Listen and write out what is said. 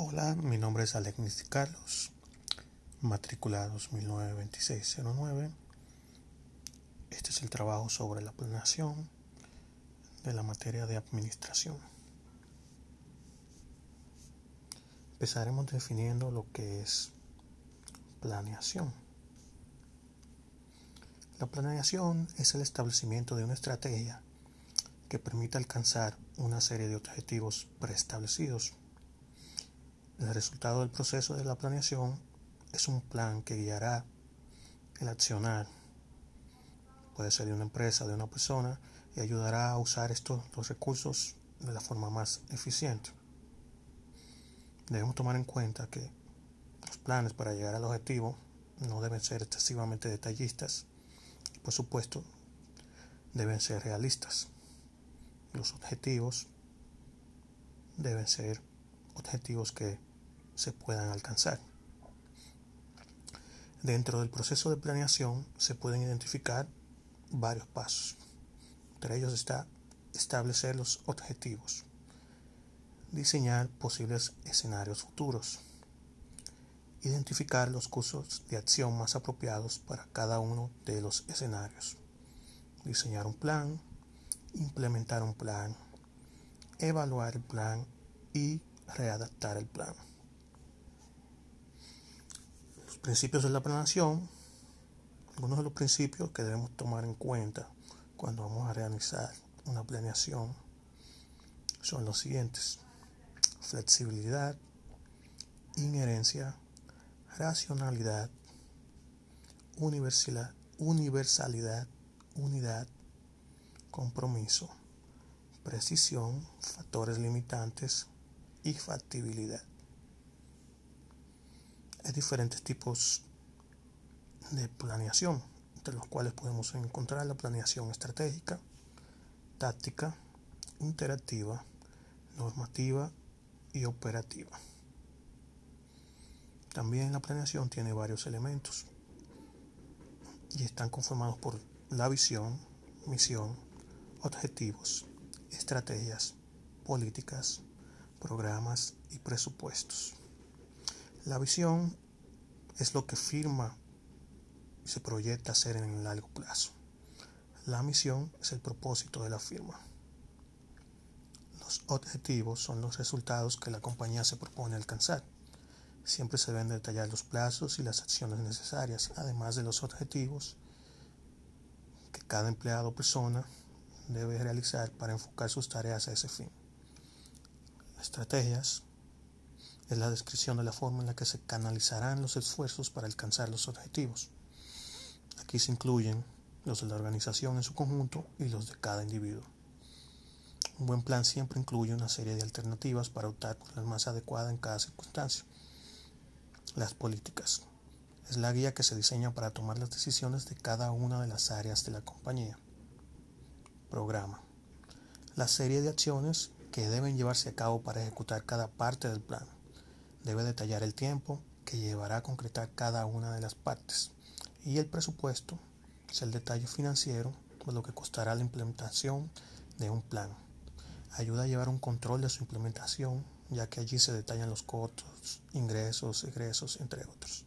Hola, mi nombre es Alexis Carlos, matrícula 2009-2609. Este es el trabajo sobre la planeación de la materia de administración. Empezaremos definiendo lo que es planeación. La planeación es el establecimiento de una estrategia que permita alcanzar una serie de objetivos preestablecidos el resultado del proceso de la planeación es un plan que guiará el accionar. Puede ser de una empresa, de una persona, y ayudará a usar estos los recursos de la forma más eficiente. Debemos tomar en cuenta que los planes para llegar al objetivo no deben ser excesivamente detallistas. Por supuesto, deben ser realistas. Los objetivos deben ser objetivos que se puedan alcanzar. Dentro del proceso de planeación se pueden identificar varios pasos. Entre ellos está establecer los objetivos, diseñar posibles escenarios futuros, identificar los cursos de acción más apropiados para cada uno de los escenarios, diseñar un plan, implementar un plan, evaluar el plan y readaptar el plan principios de la planeación, algunos de los principios que debemos tomar en cuenta cuando vamos a realizar una planeación son los siguientes. Flexibilidad, inherencia, racionalidad, universalidad, universalidad, unidad, compromiso, precisión, factores limitantes y factibilidad. Hay diferentes tipos de planeación, entre los cuales podemos encontrar la planeación estratégica, táctica, interactiva, normativa y operativa. También la planeación tiene varios elementos y están conformados por la visión, misión, objetivos, estrategias, políticas, programas y presupuestos. La visión es lo que firma y se proyecta hacer en el largo plazo. La misión es el propósito de la firma. Los objetivos son los resultados que la compañía se propone alcanzar. Siempre se deben detallar los plazos y las acciones necesarias, además de los objetivos que cada empleado o persona debe realizar para enfocar sus tareas a ese fin. Estrategias es la descripción de la forma en la que se canalizarán los esfuerzos para alcanzar los objetivos. Aquí se incluyen los de la organización en su conjunto y los de cada individuo. Un buen plan siempre incluye una serie de alternativas para optar por la más adecuada en cada circunstancia. Las políticas. Es la guía que se diseña para tomar las decisiones de cada una de las áreas de la compañía. Programa. La serie de acciones que deben llevarse a cabo para ejecutar cada parte del plan debe detallar el tiempo que llevará a concretar cada una de las partes y el presupuesto es el detalle financiero de lo que costará la implementación de un plan. Ayuda a llevar un control de su implementación ya que allí se detallan los costos, ingresos, egresos, entre otros.